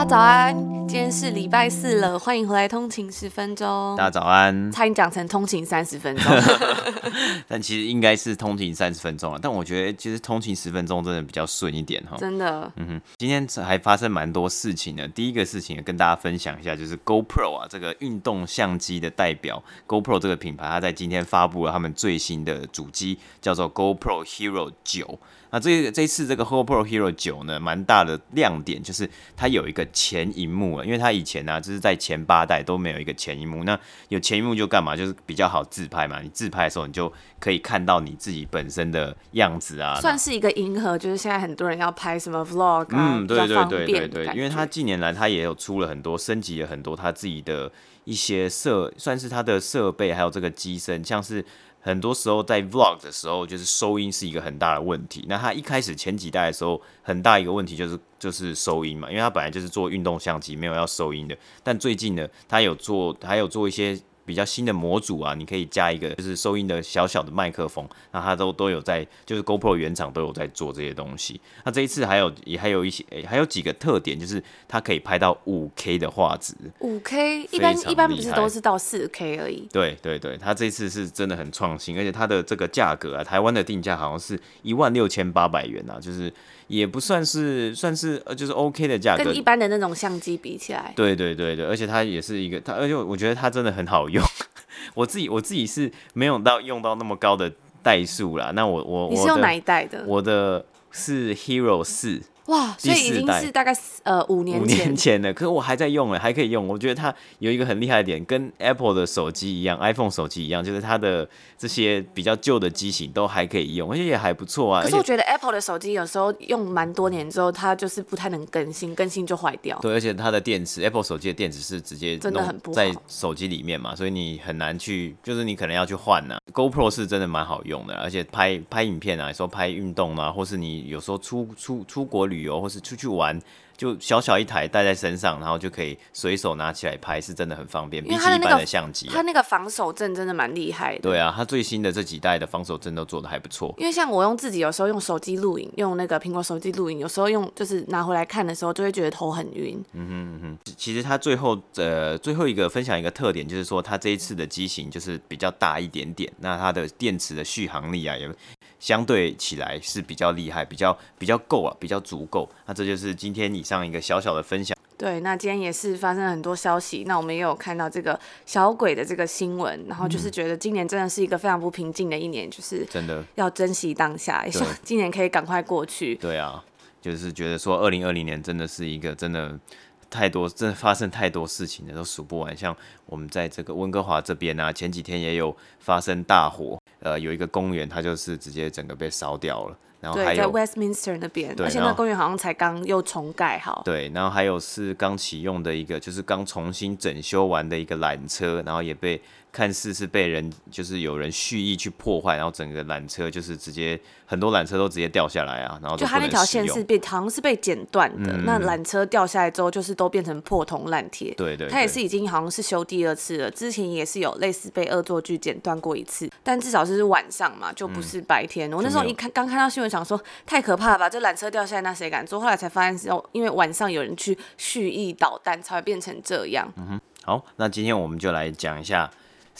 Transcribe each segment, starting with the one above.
大家早安。今天是礼拜四了，欢迎回来通勤十分钟。大家早安。差点讲成通勤三十分钟，但其实应该是通勤三十分钟了。但我觉得其实通勤十分钟真的比较顺一点哈。真的。嗯哼，今天还发生蛮多事情的。第一个事情跟大家分享一下，就是 GoPro 啊，这个运动相机的代表 GoPro 这个品牌，它在今天发布了他们最新的主机，叫做 GoPro Hero 九。那这个这次这个 Ho Pro Hero 九呢，蛮大的亮点就是它有一个前荧幕，因为它以前呢、啊，就是在前八代都没有一个前荧幕。那有前萤幕就干嘛？就是比较好自拍嘛。你自拍的时候，你就可以看到你自己本身的样子啊。算是一个迎合，就是现在很多人要拍什么 Vlog 啊，嗯，对对对对对，因为它近年来它也有出了很多升级了很多它自己的一些设，算是它的设备还有这个机身，像是。很多时候在 vlog 的时候，就是收音是一个很大的问题。那它一开始前几代的时候，很大一个问题就是就是收音嘛，因为它本来就是做运动相机，没有要收音的。但最近呢，它有做，还有做一些。比较新的模组啊，你可以加一个就是收音的小小的麦克风，那它都都有在，就是 GoPro 原厂都有在做这些东西。那这一次还有也还有一些，还有几个特点，就是它可以拍到五 K 的画质。五 K 一般一般不是都是到四 K 而已？对对对，它这次是真的很创新，而且它的这个价格啊，台湾的定价好像是一万六千八百元啊，就是也不算是算是呃就是 OK 的价格，跟一般的那种相机比起来。对对对对，而且它也是一个它，而且我觉得它真的很好用。我自己我自己是没有到用到那么高的代数啦。那我我你是用哪一代的？我的是 Hero 四。哇，所以已经是大概呃五年前五年前了，可是我还在用哎，还可以用。我觉得它有一个很厉害的点，跟 Apple 的手机一样，iPhone 手机一样，就是它的这些比较旧的机型都还可以用，而且也还不错啊。可是我觉得 Apple 的手机有时候用蛮多年之后，它就是不太能更新，更新就坏掉。对，而且它的电池，Apple 手机的电池是直接真的很不好在手机里面嘛，所以你很难去，就是你可能要去换呐。GoPro 是真的蛮好用的，而且拍拍影片啊，说拍运动啊，或是你有时候出出出国旅游，或是出去玩。就小小一台带在身上，然后就可以随手拿起来拍，是真的很方便。比起一般的相机，它那个防手震真的蛮厉害的。对啊，它最新的这几代的防手震都做的还不错。因为像我用自己有时候用手机录影，用那个苹果手机录影，有时候用就是拿回来看的时候，就会觉得头很晕。嗯哼嗯哼。其实它最后呃最后一个分享一个特点，就是说它这一次的机型就是比较大一点点，那它的电池的续航力啊也。相对起来是比较厉害，比较比较够啊，比较足够。那这就是今天以上一个小小的分享。对，那今天也是发生了很多消息。那我们也有看到这个小鬼的这个新闻，然后就是觉得今年真的是一个非常不平静的一年，就是真的要珍惜当下，也希望今年可以赶快过去。对啊，就是觉得说二零二零年真的是一个真的太多，真的发生太多事情了，都数不完。像我们在这个温哥华这边啊，前几天也有发生大火。呃，有一个公园，它就是直接整个被烧掉了。然后还有在 Westminster 那边，而且那公园好像才刚又重盖好。对，然后还有是刚启用的一个，就是刚重新整修完的一个缆车，然后也被。看似是被人，就是有人蓄意去破坏，然后整个缆车就是直接很多缆车都直接掉下来啊，然后就它那条线是被好像是被剪断的，嗯、那缆车掉下来之后就是都变成破铜烂铁。对，对对，它也是已经好像是修第二次了，之前也是有类似被恶作剧剪断过一次，但至少是晚上嘛，就不是白天。嗯、我那时候一看刚看到新闻，想说太可怕了吧，这缆车掉下来那谁敢坐？后来才发现是因为晚上有人去蓄意捣蛋才会变成这样。嗯哼，好，那今天我们就来讲一下。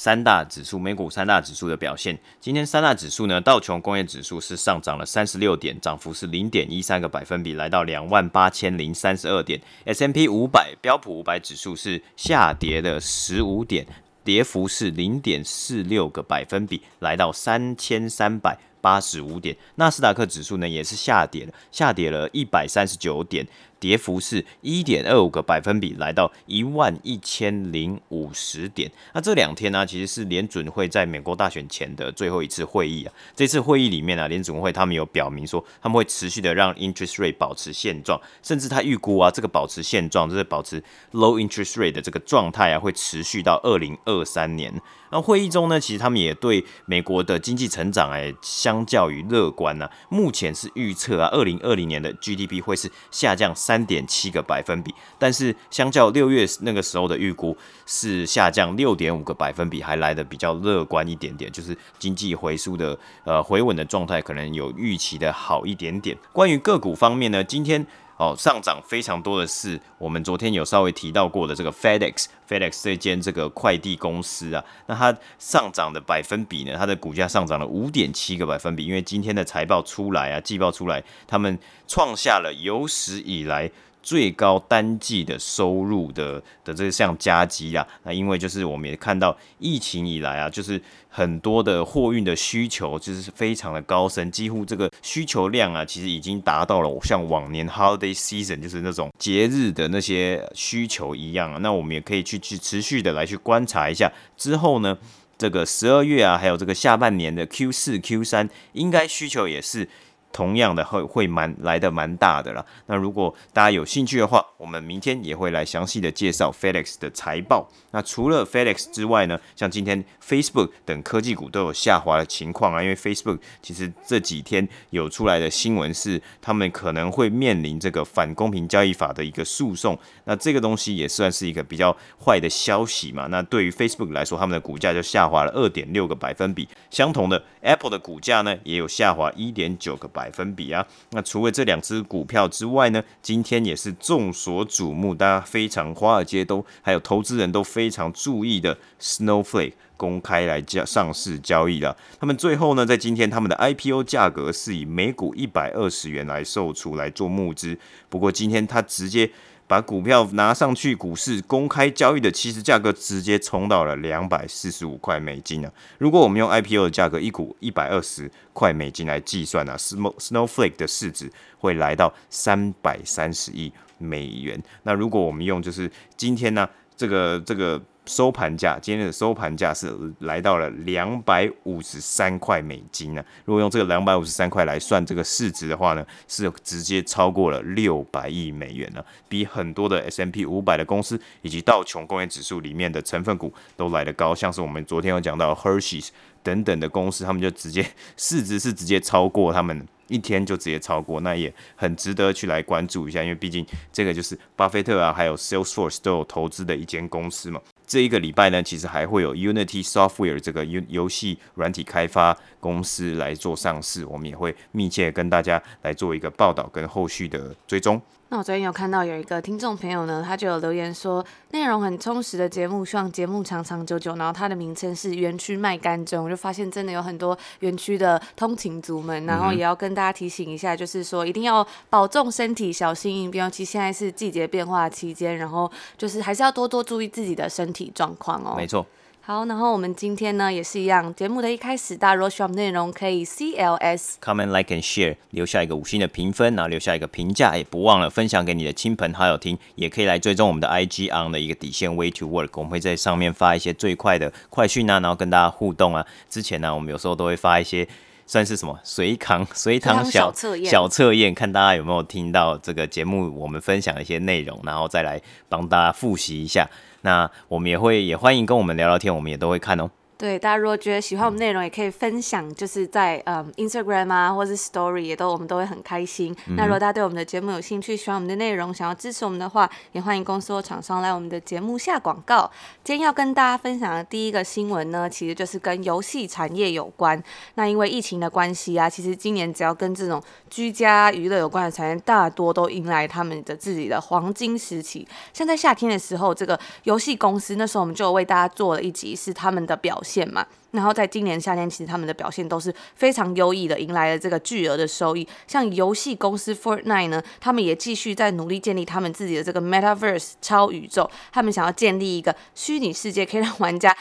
三大指数，美股三大指数的表现。今天三大指数呢，道琼工业指数是上涨了三十六点，涨幅是零点一三个百分比，来到两万八千零三十二点。S M P 五百标普五百指数是下跌了十五点，跌幅是零点四六个百分比，来到三千三百八十五点。纳斯达克指数呢也是下跌了，下跌了一百三十九点。跌幅是一点二五个百分比，来到一万一千零五十点。那这两天呢、其实是联准会在美国大选前的最后一次会议啊。这次会议里面呢、啊，联准会他们有表明说，他们会持续的让 interest rate 保持现状，甚至他预估啊，这个保持现状就是保持 low interest rate 的这个状态啊，会持续到二零二三年。那会议中呢，其实他们也对美国的经济成长哎，相较于乐观呐、目前是预测啊，二零二零年的 GDP 会是下降三点七个百分比，但是相较六月那个时候的预估是下降六点五个百分比，还来得比较乐观一点点，就是经济回复的呃回稳的状态可能有预期的好一点点。关于个股方面呢，今天。哦，上涨非常多的是我们昨天有稍微提到过的这个 FedEx，FedEx 这间这个快递公司啊，那它上涨的百分比呢，它的股价上涨了五点七个百分比，因为今天的财报出来啊，季报出来，他们创下了有史以来。最高单季的收入的的这项佳绩啊，那因为就是我们也看到疫情以来啊，就是很多的货运的需求就是非常的高升，几乎这个需求量啊，其实已经达到了像往年 holiday season 就是那种节日的那些需求一样啊。那我们也可以去去持续的来去观察一下之后呢，这个十二月啊，还有这个下半年的 Q 四 Q 三，应该需求也是。同样的会会蛮来的蛮大的啦。那如果大家有兴趣的话，我们明天也会来详细的介绍 FedEx 的财报。那除了 FedEx 之外呢，像今天 Facebook 等科技股都有下滑的情况啊，因为 Facebook 其实这几天有出来的新闻是，他们可能会面临这个反公平交易法的一个诉讼。那这个东西也算是一个比较坏的消息嘛。那对于 Facebook 来说，他们的股价就下滑了二点六个百分比。相同的，Apple 的股价呢也有下滑一点九个百。百分比啊，那除了这两只股票之外呢，今天也是众所瞩目，大家非常华尔街都还有投资人都非常注意的 Snowflake 公开来交上市交易了。他们最后呢，在今天他们的 IPO 价格是以每股一百二十元来售出来做募资，不过今天他直接。把股票拿上去股市公开交易的其实价格直接冲到了两百四十五块美金啊！如果我们用 IPO 的价格一股一百二十块美金来计算呢，Snowflake 的市值会来到三百三十亿美元。那如果我们用就是今天呢，这个这个。收盘价，今天的收盘价是来到了两百五十三块美金呢。如果用这个两百五十三块来算这个市值的话呢，是直接超过了六百亿美元呢，比很多的 S M P 五百的公司以及道琼工业指数里面的成分股都来得高。像是我们昨天有讲到 Hershey's 等等的公司，他们就直接市值是直接超过他们。一天就直接超过，那也很值得去来关注一下，因为毕竟这个就是巴菲特啊，还有 Salesforce 都有投资的一间公司嘛。这一个礼拜呢，其实还会有 Unity Software 这个游游戏软体开发公司来做上市，我们也会密切跟大家来做一个报道跟后续的追踪。那我昨天有看到有一个听众朋友呢，他就有留言说，内容很充实的节目，希望节目长长久久。然后他的名称是园区卖干蒸，我就发现真的有很多园区的通勤族们，然后也要跟大家提醒一下，就是说一定要保重身体，小心应变。尤其现在是季节变化期间，然后就是还是要多多注意自己的身体状况哦。没错。好，然后我们今天呢也是一样，节目的一开始，大家如果喜欢内容可以 C L S comment like and share，留下一个五星的评分，然后留下一个评价，也不忘了分享给你的亲朋好友听，也可以来追踪我们的 I G on 的一个底线 way to work，我们会在上面发一些最快的快讯啊，然后跟大家互动啊。之前呢，我们有时候都会发一些算是什么随堂随堂小测验，小测验，看大家有没有听到这个节目我们分享的一些内容，然后再来帮大家复习一下。那我们也会也欢迎跟我们聊聊天，我们也都会看哦。对，大家如果觉得喜欢我们内容，也可以分享，就是在嗯 Instagram 啊，或是 Story 也都我们都会很开心。嗯、那如果大家对我们的节目有兴趣，喜欢我们的内容，想要支持我们的话，也欢迎公司或厂商来我们的节目下广告。今天要跟大家分享的第一个新闻呢，其实就是跟游戏产业有关。那因为疫情的关系啊，其实今年只要跟这种居家娱乐有关的产业，大多都迎来他们的自己的黄金时期。像在夏天的时候，这个游戏公司那时候我们就有为大家做了一集，是他们的表现。线嘛，然后在今年夏天，其实他们的表现都是非常优异的，迎来了这个巨额的收益。像游戏公司 Fortnite 呢，他们也继续在努力建立他们自己的这个 Metaverse 超宇宙，他们想要建立一个虚拟世界，可以让玩家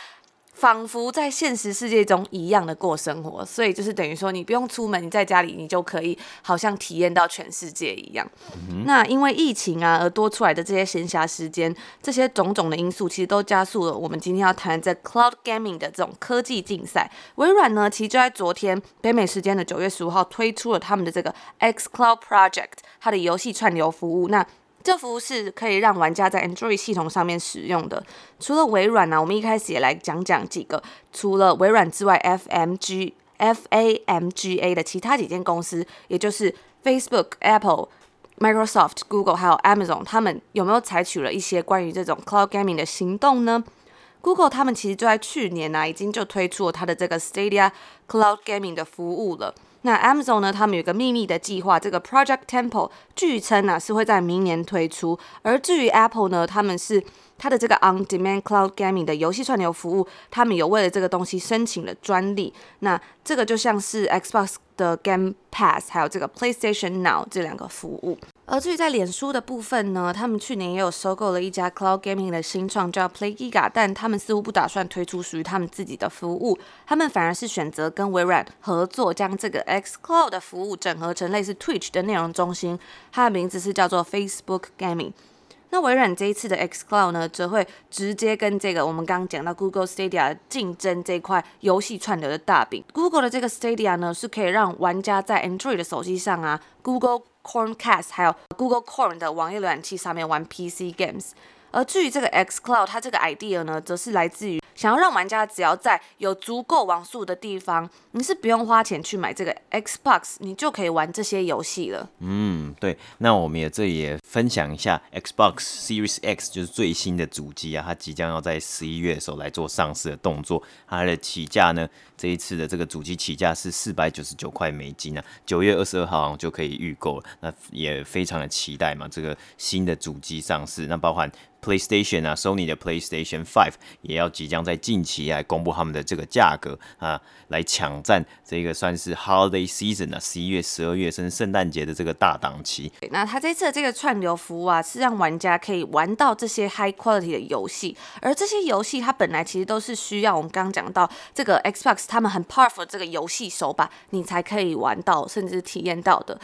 仿佛在现实世界中一样的过生活，所以就是等于说你不用出门，你在家里你就可以好像体验到全世界一样。嗯、那因为疫情啊而多出来的这些闲暇时间，这些种种的因素其实都加速了我们今天要谈这 Cloud Gaming 的这种科技竞赛。微软呢，其实就在昨天北美时间的九月十五号推出了他们的这个 X Cloud Project，它的游戏串流服务。那这服务是可以让玩家在 Android 系统上面使用的。除了微软呢、我们一开始也来讲讲几个除了微软之外，FMG、FAMGA 的其他几间公司，也就是 Facebook、Apple、Microsoft、Google 还有 Amazon，他们有没有采取了一些关于这种 Cloud Gaming 的行动呢？Google 他们其实就在去年呢、已经就推出了它的这个 Stadia Cloud Gaming 的服务了。那 Amazon 呢？他们有个秘密的计划，这个 Project Temple，据称呢是会在明年推出。而至于 Apple 呢，他们是它的这个 On Demand Cloud Gaming 的游戏串流服务，他们有为了这个东西申请了专利。那这个就像是 Xbox 的 Game Pass，还有这个 PlayStation Now 这两个服务。而至于在脸书的部分呢，他们去年也有收购了一家 Cloud Gaming 的新创叫 PlayGiga，但他们似乎不打算推出属于他们自己的服务，他们反而是选择跟微软合作，将这个 xCloud 的服务整合成类似 Twitch 的内容中心，它的名字是叫做 Facebook Gaming。那微软这一次的 xCloud 呢，则会直接跟这个我们刚刚讲到 Google Stadia 竞争这块游戏串流的大饼。Google 的这个 Stadia 呢，是可以让玩家在 Android 的手机上啊，Google Chromecast 还有 Google Chrome 的网页浏览器上面玩 PC games。而至于这个 xCloud，它这个 idea 呢，则是来自于想要让玩家只要在有足够网速的地方，你是不用花钱去买这个 Xbox，你就可以玩这些游戏了。嗯，对。那我们也这里也分享一下 Xbox Series X，就是最新的主机啊，它即将要在十一月的时候来做上市的动作。它的起价呢，这一次的这个主机起价是四百九十九块美金啊，九月二十二号就可以预购了。那也非常的期待嘛，这个新的主机上市，那包含。PlayStation 啊，Sony 的 PlayStation Five 也要即将在近期来公布他们的这个价格啊，来抢占这个算是 Holiday Season 啊，十一月、十二月甚至圣诞节的这个大档期。那它这次的这个串流服务啊，是让玩家可以玩到这些 High Quality 的游戏，而这些游戏它本来其实都是需要我们刚刚讲到这个 Xbox 他们很 powerful 这个游戏手把，你才可以玩到甚至体验到的。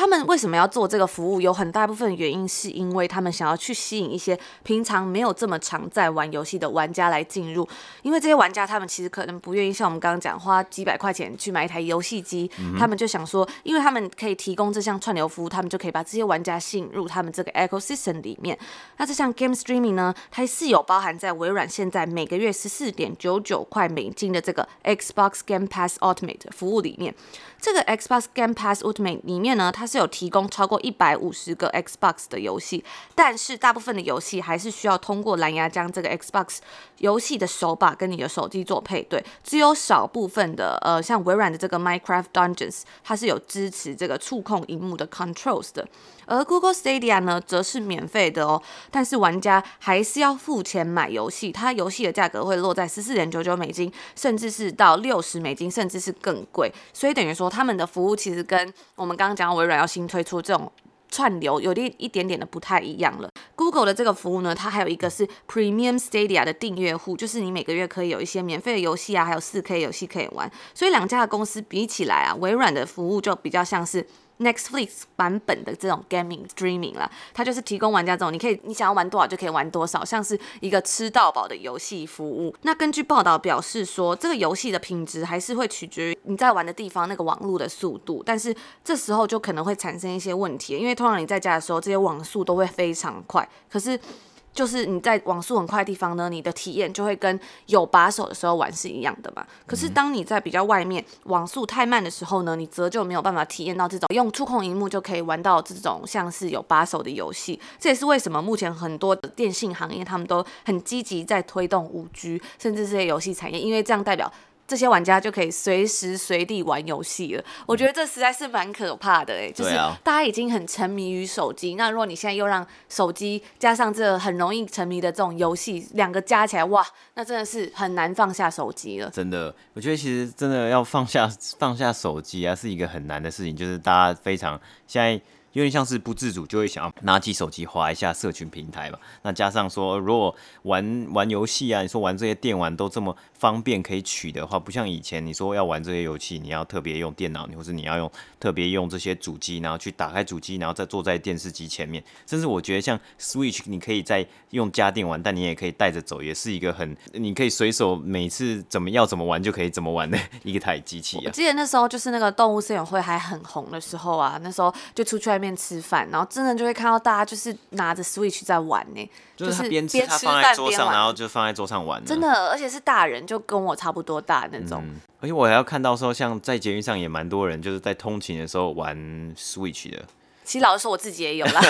他们为什么要做这个服务？有很大部分原因是因为他们想要去吸引一些平常没有这么常在玩游戏的玩家来进入，因为这些玩家他们其实可能不愿意像我们刚刚讲花几百块钱去买一台游戏机，嗯、他们就想说，因为他们可以提供这项串流服务，他们就可以把这些玩家吸引入他们这个 ecosystem 里面。那这项 game streaming 呢，它是有包含在微软现在每个月十四点九九块美金的这个 Xbox Game Pass Ultimate 服务里面。这个 Xbox Game Pass Ultimate 里面呢，它是有提供超过一百五十个 Xbox 的游戏，但是大部分的游戏还是需要通过蓝牙将这个 Xbox 游戏的手把跟你的手机做配对，只有少部分的呃，像微软的这个 Minecraft Dungeons，它是有支持这个触控荧幕的 controls 的。而 Google Stadia 呢，则是免费的哦，但是玩家还是要付钱买游戏，它游戏的价格会落在十四点九九美金，甚至是到六十美金，甚至是更贵。所以等于说，他们的服务其实跟我们刚刚讲微软要新推出这种串流有一点点的不太一样了。Google 的这个服务呢，它还有一个是 Premium Stadia 的订阅户，就是你每个月可以有一些免费的游戏啊，还有 4K 游戏可以玩。所以两家的公司比起来啊，微软的服务就比较像是。Netflix 版本的这种 gaming streaming 啦，它就是提供玩家这种，你可以你想要玩多少就可以玩多少，像是一个吃到饱的游戏服务。那根据报道表示说，这个游戏的品质还是会取决于你在玩的地方那个网络的速度，但是这时候就可能会产生一些问题，因为通常你在家的时候，这些网速都会非常快，可是。就是你在网速很快的地方呢，你的体验就会跟有把手的时候玩是一样的嘛。可是当你在比较外面，网速太慢的时候呢，你则就没有办法体验到这种用触控荧幕就可以玩到这种像是有把手的游戏。这也是为什么目前很多的电信行业他们都很积极在推动五 G，甚至这些游戏产业，因为这样代表。这些玩家就可以随时随地玩游戏了，我觉得这实在是蛮可怕的哎，就是大家已经很沉迷于手机，那如果你现在又让手机加上这很容易沉迷的这种游戏，两个加起来，哇，那真的是很难放下手机了。真的，我觉得其实真的要放下放下手机啊，是一个很难的事情，就是大家非常现在。有点像是不自主就会想要拿起手机划一下社群平台嘛。那加上说，如果玩玩游戏啊，你说玩这些电玩都这么方便可以取的话，不像以前你说要玩这些游戏，你要特别用电脑，或是你要用特别用这些主机，然后去打开主机，然后再坐在电视机前面。甚至我觉得像 Switch，你可以在用家电玩，但你也可以带着走，也是一个很你可以随手每次怎么要怎么玩就可以怎么玩的一个台机器啊。我记得那时候就是那个动物森友会还很红的时候啊，那时候就出去外面吃饭，然后真的就会看到大家就是拿着 Switch 在玩呢，就是边吃他放在桌上，然后就放在桌上玩。真的，而且是大人，就跟我差不多大那种。嗯、而且我还要看到说，像在捷运上也蛮多人，就是在通勤的时候玩 Switch 的。其实老实说，我自己也有啦。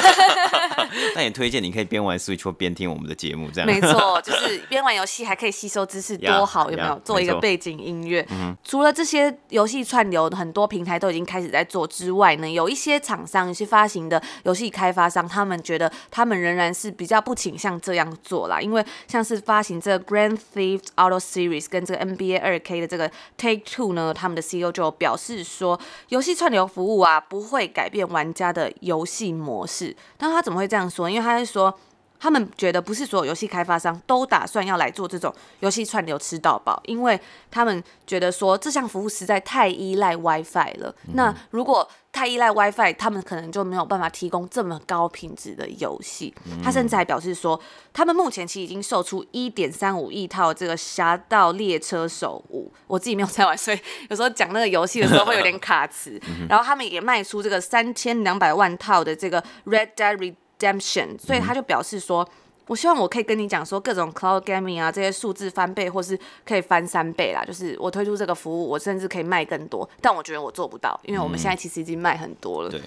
那也推荐你可以边玩 Switch 或边听我们的节目，这样。没错，就是边玩游戏还可以吸收知识，多好，yeah, 有没有？做一个背景音乐。嗯、除了这些游戏串流，很多平台都已经开始在做之外呢，有一些厂商、一些发行的游戏开发商，他们觉得他们仍然是比较不倾向这样做啦，因为像是发行这个 Grand Theft Auto Series 跟这个 NBA 二 K 的这个 Take Two 呢，他们的 CEO 就表示说，游戏串流服务啊，不会改变玩家的。游戏模式，但他怎么会这样说？因为他是说，他们觉得不是所有游戏开发商都打算要来做这种游戏串流吃到饱，因为他们觉得说这项服务实在太依赖 WiFi 了。嗯、那如果太依赖 WiFi，他们可能就没有办法提供这么高品质的游戏。嗯、他甚至还表示说，他们目前其实已经售出一点三五亿套这个《侠盗猎车手五》，我自己没有在玩，所以有时候讲那个游戏的时候会有点卡词。然后他们也卖出这个三千两百万套的这个《Red Dead Redemption》，所以他就表示说。我希望我可以跟你讲说，各种 cloud gaming 啊，这些数字翻倍或是可以翻三倍啦。就是我推出这个服务，我甚至可以卖更多。但我觉得我做不到，因为我们现在其实已经卖很多了。嗯、对。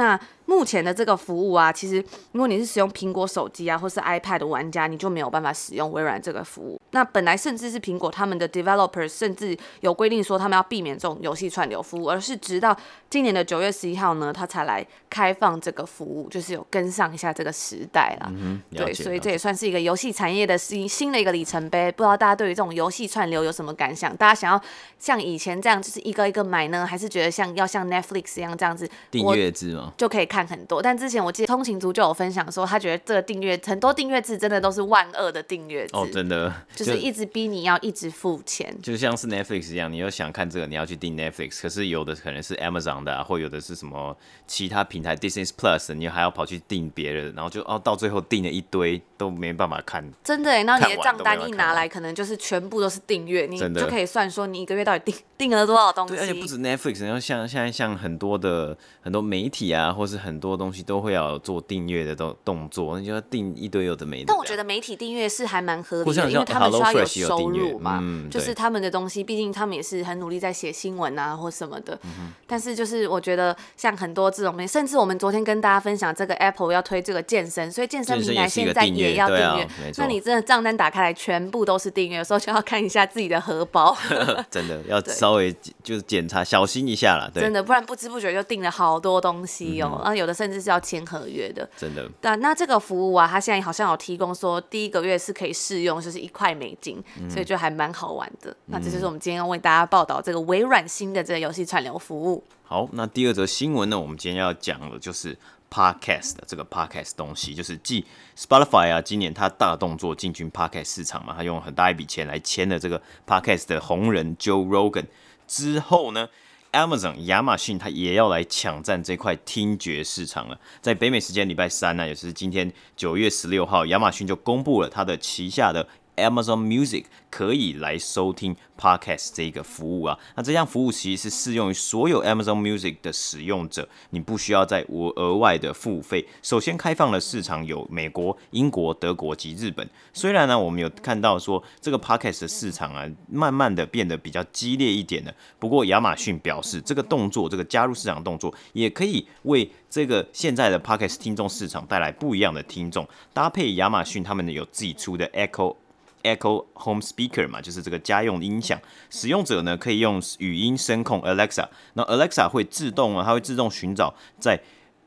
那目前的这个服务啊，其实如果你是使用苹果手机啊，或是 iPad 的玩家，你就没有办法使用微软这个服务。那本来甚至是苹果他们的 developers 甚至有规定说，他们要避免这种游戏串流服务，而是直到今年的九月十一号呢，他才来开放这个服务，就是有跟上一下这个时代啦。嗯，对，所以这也算是一个游戏产业的新新的一个里程碑。不知道大家对于这种游戏串流有什么感想？大家想要像以前这样，就是一个一个买呢，还是觉得像要像 Netflix 一样这样子订阅制吗？就可以看很多，但之前我记得通勤族就有分享说，他觉得这个订阅很多订阅制真的都是万恶的订阅制。哦，真的。就，就是一直逼你要一直付钱，就像是 Netflix 一样，你又想看这个，你要去订 Netflix，可是有的可能是 Amazon 的、啊，或有的是什么其他平台 Disney Plus，你还要跑去订别人，然后就哦到最后订了一堆都没办法看，真的，然后你的账单一拿来，可能就是全部都是订阅，你就可以算说你一个月到底订订了多少东西，对，而且不止 Netflix，然后像现在像很多的很多媒体啊，或是很多东西都会要做订阅的动动作，那就要订一堆有的没的。但我觉得媒体订阅是还蛮合理的，因为他们需要有收入嘛，嗯、就是他们的东西，毕竟他们也是很努力在写新闻啊或什么的。嗯、但是就是我觉得像很多这种媒，甚至我们昨天跟大家分享这个 Apple 要推这个健身，所以健身平台现在也要订阅。那你真的账单打开来，全部都是订阅，有时候就要看一下自己的荷包。真的要稍微就是检查小心一下啦，对，真的，不然不知不觉就订了好多东西哦、喔。然后、嗯、有的甚至是要签合约的。真的，但那这个服务啊，它现在好像有提供说，第一个月是可以试用，就是一块美金，嗯、所以就还蛮好玩的。嗯、那这就是我们今天要为大家报道这个微软新的这个游戏串流服务。好，那第二则新闻呢，我们今天要讲的就是 Podcast 的这个 Podcast 东西，就是继 Spotify 啊，今年它大动作进军 Podcast 市场嘛，它用很大一笔钱来签了这个 Podcast 的红人 Joe Rogan 之后呢。Amazon 亚马逊它也要来抢占这块听觉市场了。在北美时间礼拜三呢，也就是今天九月十六号，亚马逊就公布了它的旗下的 Amazon Music 可以来收听 Podcast 这个服务啊，那这项服务其实是适用于所有 Amazon Music 的使用者，你不需要再额额外的付费。首先开放的市场有美国、英国、德国及日本。虽然呢，我们有看到说这个 Podcast 的市场啊，慢慢的变得比较激烈一点了。不过亚马逊表示，这个动作，这个加入市场动作，也可以为这个现在的 Podcast 听众市场带来不一样的听众。搭配亚马逊他们有自己出的 Echo。Echo Home Speaker 嘛，就是这个家用音响，使用者呢可以用语音声控 Alexa，那 Alexa 会自动啊，它会自动寻找在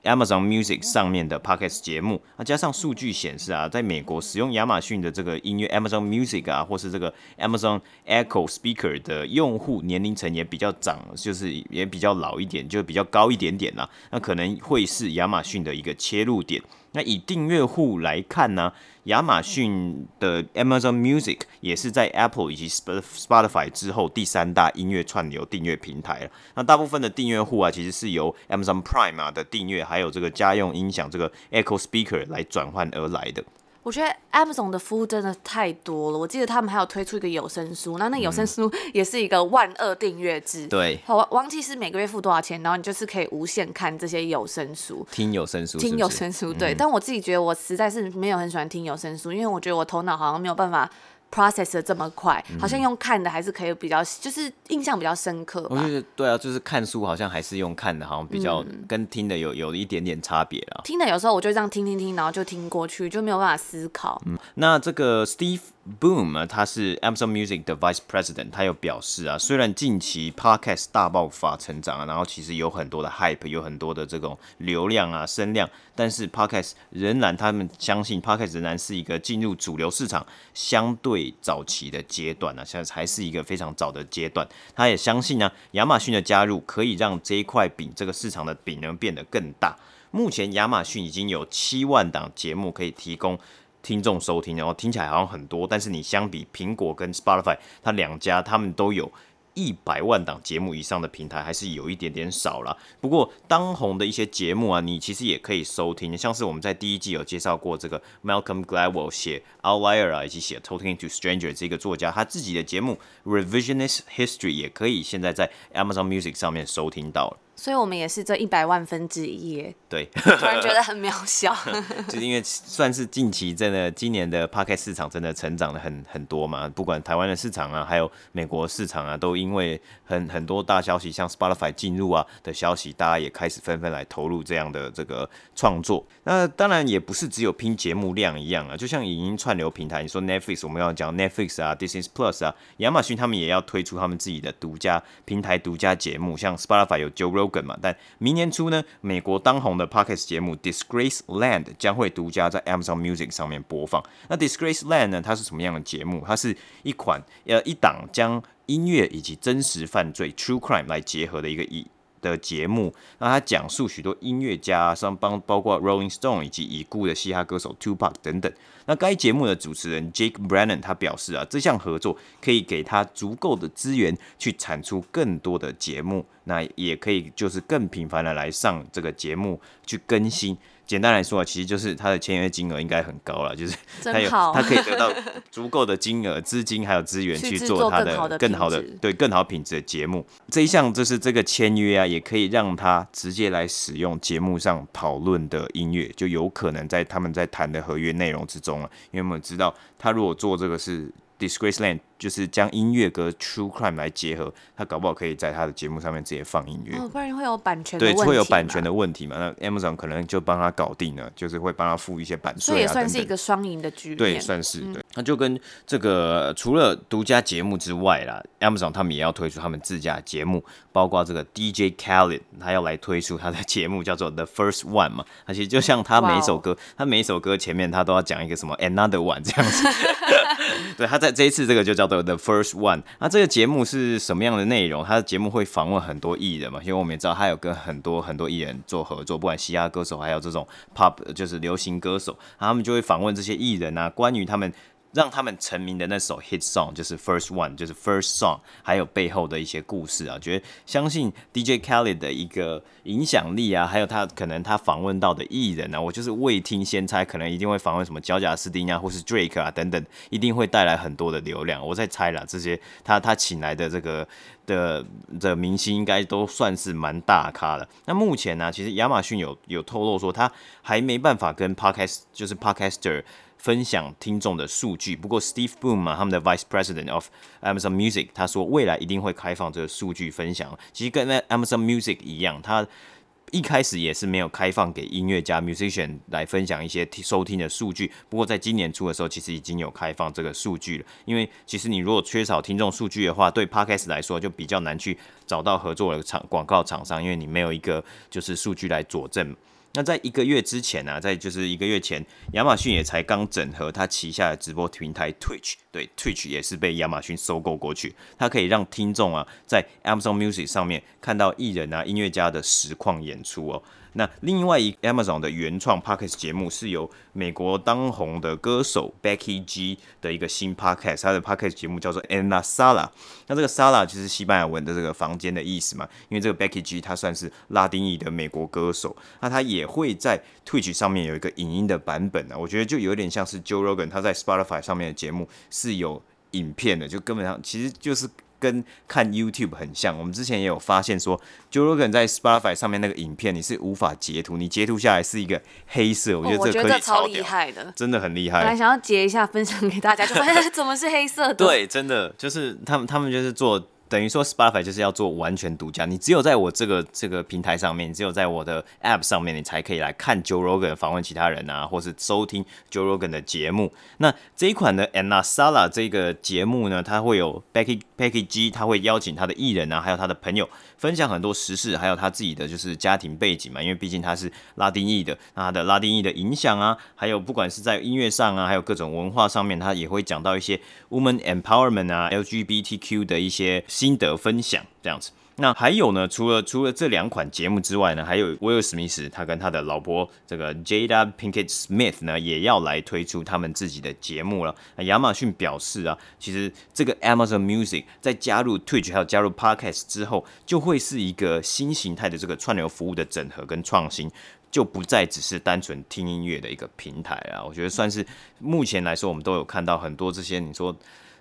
Amazon Music 上面的 Podcast 节目，那加上数据显示啊，在美国使用亚马逊的这个音乐 Amazon Music 啊，或是这个 Amazon Echo Speaker 的用户年龄层也比较长，就是也比较老一点，就比较高一点点啦。那可能会是亚马逊的一个切入点。那以订阅户来看呢，亚马逊的 Amazon Music 也是在 Apple 以及 Spotify 之后第三大音乐串流订阅平台了。那大部分的订阅户啊，其实是由 Amazon Prime 啊的订阅，还有这个家用音响这个 Echo Speaker 来转换而来的。我觉得 Amazon 的服务真的太多了。我记得他们还有推出一个有声书，那那有声书也是一个万恶订阅制。对，我忘记是每个月付多少钱，然后你就是可以无限看这些有声书，听有声书，听有声书。对，嗯、但我自己觉得我实在是没有很喜欢听有声书，因为我觉得我头脑好像没有办法。Process 的这么快，好像用看的还是可以比较，就是印象比较深刻。我觉得对啊，就是看书好像还是用看的，好像比较跟听的有有一点点差别了。听的有时候我就这样听听听，然后就听过去，就没有办法思考。嗯，那这个 Steve。Boom 啊，他是 Amazon Music 的 Vice President，他有表示啊，虽然近期 Podcast 大爆发成长啊，然后其实有很多的 hype，有很多的这种流量啊、声量，但是 Podcast 仍然，他们相信 Podcast 仍然是一个进入主流市场相对早期的阶段啊，现在还是一个非常早的阶段。他也相信呢，亚马逊的加入可以让这一块饼，这个市场的饼能变得更大。目前亚马逊已经有七万档节目可以提供。听众收听，然后听起来好像很多，但是你相比苹果跟 Spotify，它两家他们都有一百万档节目以上的平台，还是有一点点少了。不过当红的一些节目啊，你其实也可以收听，像是我们在第一季有介绍过这个 Malcolm Gladwell 写 Outlier 啊，以及写 Talking to Stranger 这个作家他自己的节目 Revisionist History 也可以现在在 Amazon Music 上面收听到了。所以我们也是这一百万分之一耶，对，突然觉得很渺小，就是因为算是近期真的今年的 Podcast 市场真的成长了很很多嘛，不管台湾的市场啊，还有美国市场啊，都因为很很多大消息，像 Spotify 进入啊的消息，大家也开始纷纷来投入这样的这个创作。那当然也不是只有拼节目量一样啊，就像影音串流平台，你说 Netflix，我们要讲 Netflix 啊，Disney Plus 啊，亚马逊他们也要推出他们自己的独家平台独家节目，像 Spotify 有 Joe Rogan 嘛，但明年初呢，美国当红的 Podcast 节目《Disgrace Land》将会独家在 Amazon Music 上面播放。那《Disgrace Land》呢，它是什么样的节目？它是一款呃一档将音乐以及真实犯罪 （True Crime） 来结合的一个一的节目。那他讲述许多音乐家，像帮包括 Rolling Stone 以及已故的嘻哈歌手 Tupac 等等。那该节目的主持人 Jake Brennan 他表示啊，这项合作可以给他足够的资源去产出更多的节目，那也可以就是更频繁的来上这个节目去更新。简单来说啊，其实就是他的签约金额应该很高了，就是他有他可以得到足够的金额、资金还有资源去做他的更好的对更好品质的节目。这一项就是这个签约啊，也可以让他直接来使用节目上讨论的音乐，就有可能在他们在谈的合约内容之中了。因为我们知道，他如果做这个是。Disgraceland 就是将音乐跟 True Crime 来结合，他搞不好可以在他的节目上面直接放音乐，哦，不然会有版权的问题。对，会有版权的问题嘛？那 Amazon 可能就帮他搞定了，就是会帮他付一些版税啊，所以也算是一个双赢的局面。对，算是对。那就跟这个除了独家节目之外啦，Amazon 他们也要推出他们自家节目，包括这个 DJ Khaled，他要来推出他的节目叫做 The First One 嘛。而且就像他每一首歌，他每一首歌前面他都要讲一个什么 Another One 这样子。对，他在这一次这个就叫 The First One。那这个节目是什么样的内容？他的节目会访问很多艺人嘛，因为我们也知道他有跟很多很多艺人做合作，不管嘻哈歌手，还有这种 Pop 就是流行歌手，他们就会访问这些艺人啊，关于他们。让他们成名的那首 hit song 就是 first one，就是 first song，还有背后的一些故事啊，觉得相信 DJ Khaled 的一个影响力啊，还有他可能他访问到的艺人啊，我就是未听先猜，可能一定会访问什么小贾斯汀啊，或是 Drake 啊等等，一定会带来很多的流量。我在猜啦，这些他他请来的这个的的明星应该都算是蛮大咖的。那目前呢、其实亚马逊有有透露说，他还没办法跟 podcast 就是 podcaster。分享听众的数据，不过 Steve Boom 嘛，他们的 Vice President of Amazon Music，他说未来一定会开放这个数据分享。其实跟那 Amazon Music 一样，他一开始也是没有开放给音乐家 musician 来分享一些收听的数据。不过在今年初的时候，其实已经有开放这个数据了。因为其实你如果缺少听众数据的话，对 Podcast 来说就比较难去找到合作的厂广告厂商，因为你没有一个就是数据来佐证。那在一个月之前呢、啊，在就是一个月前，亚马逊也才刚整合它旗下的直播平台 Twitch，对，Twitch 也是被亚马逊收购过去，它可以让听众啊在 Amazon Music 上面看到艺人啊、音乐家的实况演出哦。那另外一 Amazon 的原创 Podcast 节目是由美国当红的歌手 Becky G 的一个新 Podcast，他的 Podcast 节目叫做 En La Sala。那这个 Sala 就是西班牙文的这个房间的意思嘛，因为这个 Becky G 他算是拉丁裔的美国歌手，那他也会在 Twitch 上面有一个影音的版本啊，我觉得就有点像是 Joe Rogan 他在 Spotify 上面的节目是有影片的，就根本上其实就是。跟看 YouTube 很像，我们之前也有发现说，Joe Rogan 在 Spotify 上面那个影片，你是无法截图，你截图下来是一个黑色，我觉得这个可以超厉害的，真的很厉害。本来想要截一下分享给大家，就发现怎么是黑色的？对，真的就是他们，他们就是做。等于说，Spotify 就是要做完全独家，你只有在我这个这个平台上面，只有在我的 App 上面，你才可以来看 Joe Rogan 访问其他人啊，或是收听 Joe Rogan 的节目。那这一款的，Anna Sala 这个节目呢，它会有 Becky Becky G，他会邀请他的艺人啊，还有他的朋友分享很多时事，还有他自己的就是家庭背景嘛，因为毕竟他是拉丁裔的，那他的拉丁裔的影响啊，还有不管是在音乐上啊，还有各种文化上面，他也会讲到一些 Woman Empowerment 啊，LGBTQ 的一些。心得分享这样子，那还有呢？除了除了这两款节目之外呢，还有威尔史密斯他跟他的老婆这个 Jada Pinkett Smith 呢，也要来推出他们自己的节目了。亚马逊表示啊，其实这个 Amazon Music 在加入 Twitch 还有加入 Podcast 之后，就会是一个新形态的这个串流服务的整合跟创新，就不再只是单纯听音乐的一个平台啊。我觉得算是目前来说，我们都有看到很多这些你说。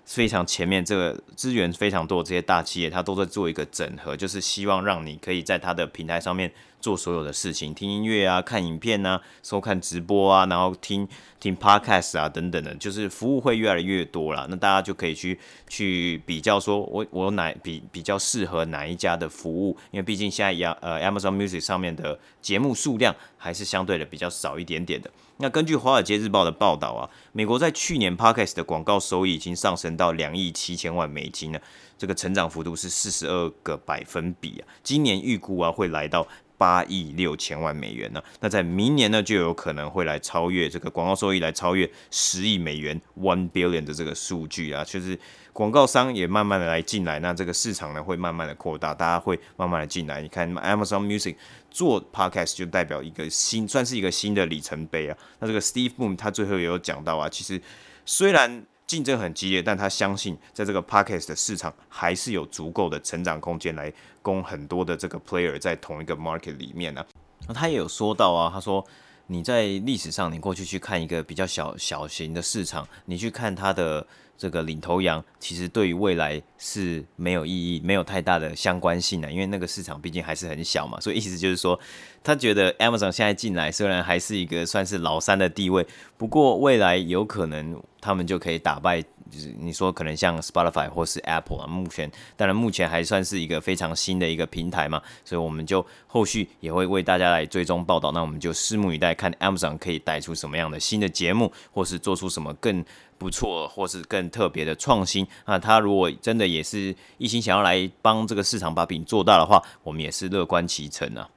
非常前面，这个资源非常多这些大企业，它都在做一个整合，就是希望让你可以在它的平台上面做所有的事情，听音乐啊，看影片啊，收看直播啊，然后听听 podcast 啊等等的，就是服务会越来越多了。那大家就可以去去比较说我，我哪比比较适合哪一家的服务，因为毕竟现在亚呃 Amazon Music 上面的节目数量还是相对的比较少一点点的。那根据《华尔街日报》的报道啊，美国在去年 Podcast 的广告收益已经上升到两亿七千万美金了，这个成长幅度是四十二个百分比啊。今年预估啊会来到八亿六千万美元呢。那在明年呢就有可能会来超越这个广告收益，来超越十亿美元 （one billion） 的这个数据啊，就是。广告商也慢慢的来进来，那这个市场呢会慢慢的扩大，大家会慢慢的进来。你看 Amazon Music 做 Podcast 就代表一个新，算是一个新的里程碑啊。那这个 Steve Boom 他最后也有讲到啊，其实虽然竞争很激烈，但他相信在这个 Podcast 的市场还是有足够的成长空间来供很多的这个 player 在同一个 market 里面呢。那他也有说到啊，他说你在历史上你过去去看一个比较小小型的市场，你去看它的。这个领头羊其实对于未来是没有意义、没有太大的相关性的，因为那个市场毕竟还是很小嘛。所以意思就是说，他觉得 Amazon 现在进来虽然还是一个算是老三的地位，不过未来有可能他们就可以打败。就是你说可能像 Spotify 或是 Apple 啊，目前当然目前还算是一个非常新的一个平台嘛，所以我们就后续也会为大家来追踪报道。那我们就拭目以待，看 Amazon 可以带出什么样的新的节目，或是做出什么更不错或是更特别的创新。那他如果真的也是一心想要来帮这个市场把饼做大的话，我们也是乐观其成啊。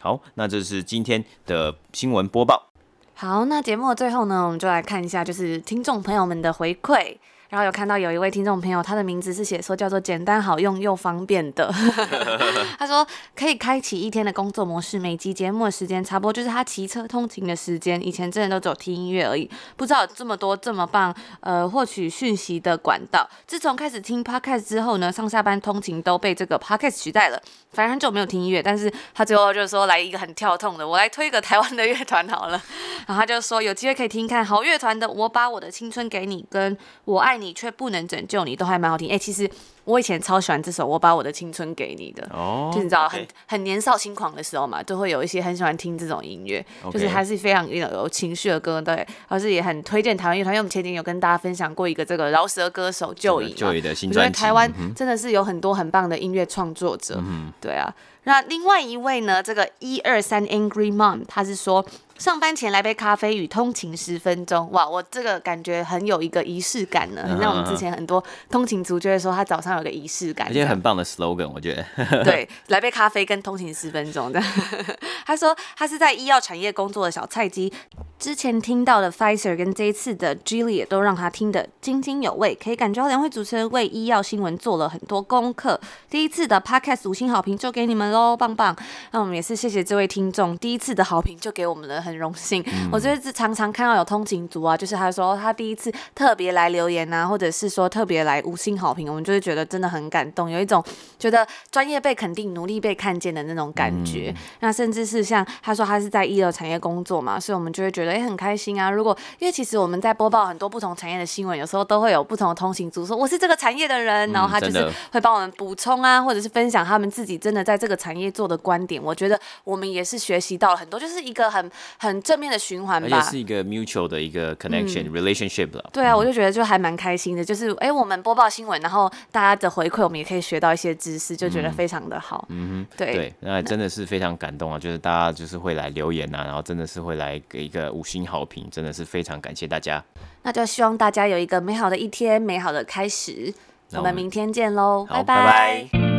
好，那这是今天的新闻播报。好，那节目的最后呢，我们就来看一下就是听众朋友们的回馈。然后有看到有一位听众朋友，他的名字是写说叫做简单好用又方便的。他说可以开启一天的工作模式，每集节目的时间差不多就是他骑车通勤的时间。以前真的都只有听音乐而已，不知道有这么多这么棒呃获取讯息的管道。自从开始听 Podcast 之后呢，上下班通勤都被这个 Podcast 取代了。反正很久没有听音乐，但是他最后就是说来一个很跳痛的，我来推一个台湾的乐团好了。然后他就说有机会可以听看好乐团的《我把我的青春给你》跟《我爱你》。却不能拯救你，都还蛮好听。哎、其实我以前超喜欢这首《我把我的青春给你》的，哦，就你知道，很很年少轻狂的时候嘛，都会有一些很喜欢听这种音乐.就是还是非常有有情绪的歌，对，而是也很推荐台湾乐团。因为我们前几天有跟大家分享过一个这个饶舌歌手个、的新专辑，台湾真的是有很多很棒的音乐创作者、嗯，对啊。那另外一位呢，这个一二三 Angry Mom，他是说。上班前来杯咖啡与通勤十分钟，哇，我这个感觉很有一个仪式感呢。你、uh -huh. 像我们之前很多通勤族就会说，他早上有个仪式感，而且很棒的 slogan，我觉得。对，来杯咖啡跟通勤十分钟的。他说他是在医药产业工作的小菜鸡，之前听到的 Pfizer 跟这一次的 Gilead 都让他听得津津有味，可以感觉到两位主持人为医药新闻做了很多功课。第一次的 Podcast 五星好评就给你们喽，棒棒！那我们也是谢谢这位听众，第一次的好评就给我们了，很荣幸。嗯、我就是常常看到有通勤族啊，就是他说他第一次特别来留言啊，或者是说特别来五星好评，我们就会觉得真的很感动，有一种觉得专业被肯定、努力被看见的那种感觉。嗯、那甚至是像他说他是在医疗产业工作嘛，所以我们就会觉得也、欸、很开心啊。如果因为其实我们在播报很多不同产业的新闻，有时候都会有不同的通勤族说我是这个产业的人，然后他就是会帮我们补充啊，或者是分享他们自己真的在这个产业做的观点。我觉得我们也是学习到了很多，就是一个很很正面的循环吧，而且是一个 mutual 的一个 connection、嗯、relationship 了。对啊，我就觉得就还蛮开心的，就是哎、欸，我们播报新闻，然后大家的回馈，我们也可以学到一些知识，就觉得非常的好。嗯哼，对对，那真的是非常感动啊，就是大家就是会来留言呐、啊，然后真的是会来给一个五星好评，真的是非常感谢大家。那就希望大家有一个美好的一天，美好的开始。我们明天见喽，拜拜。拜拜。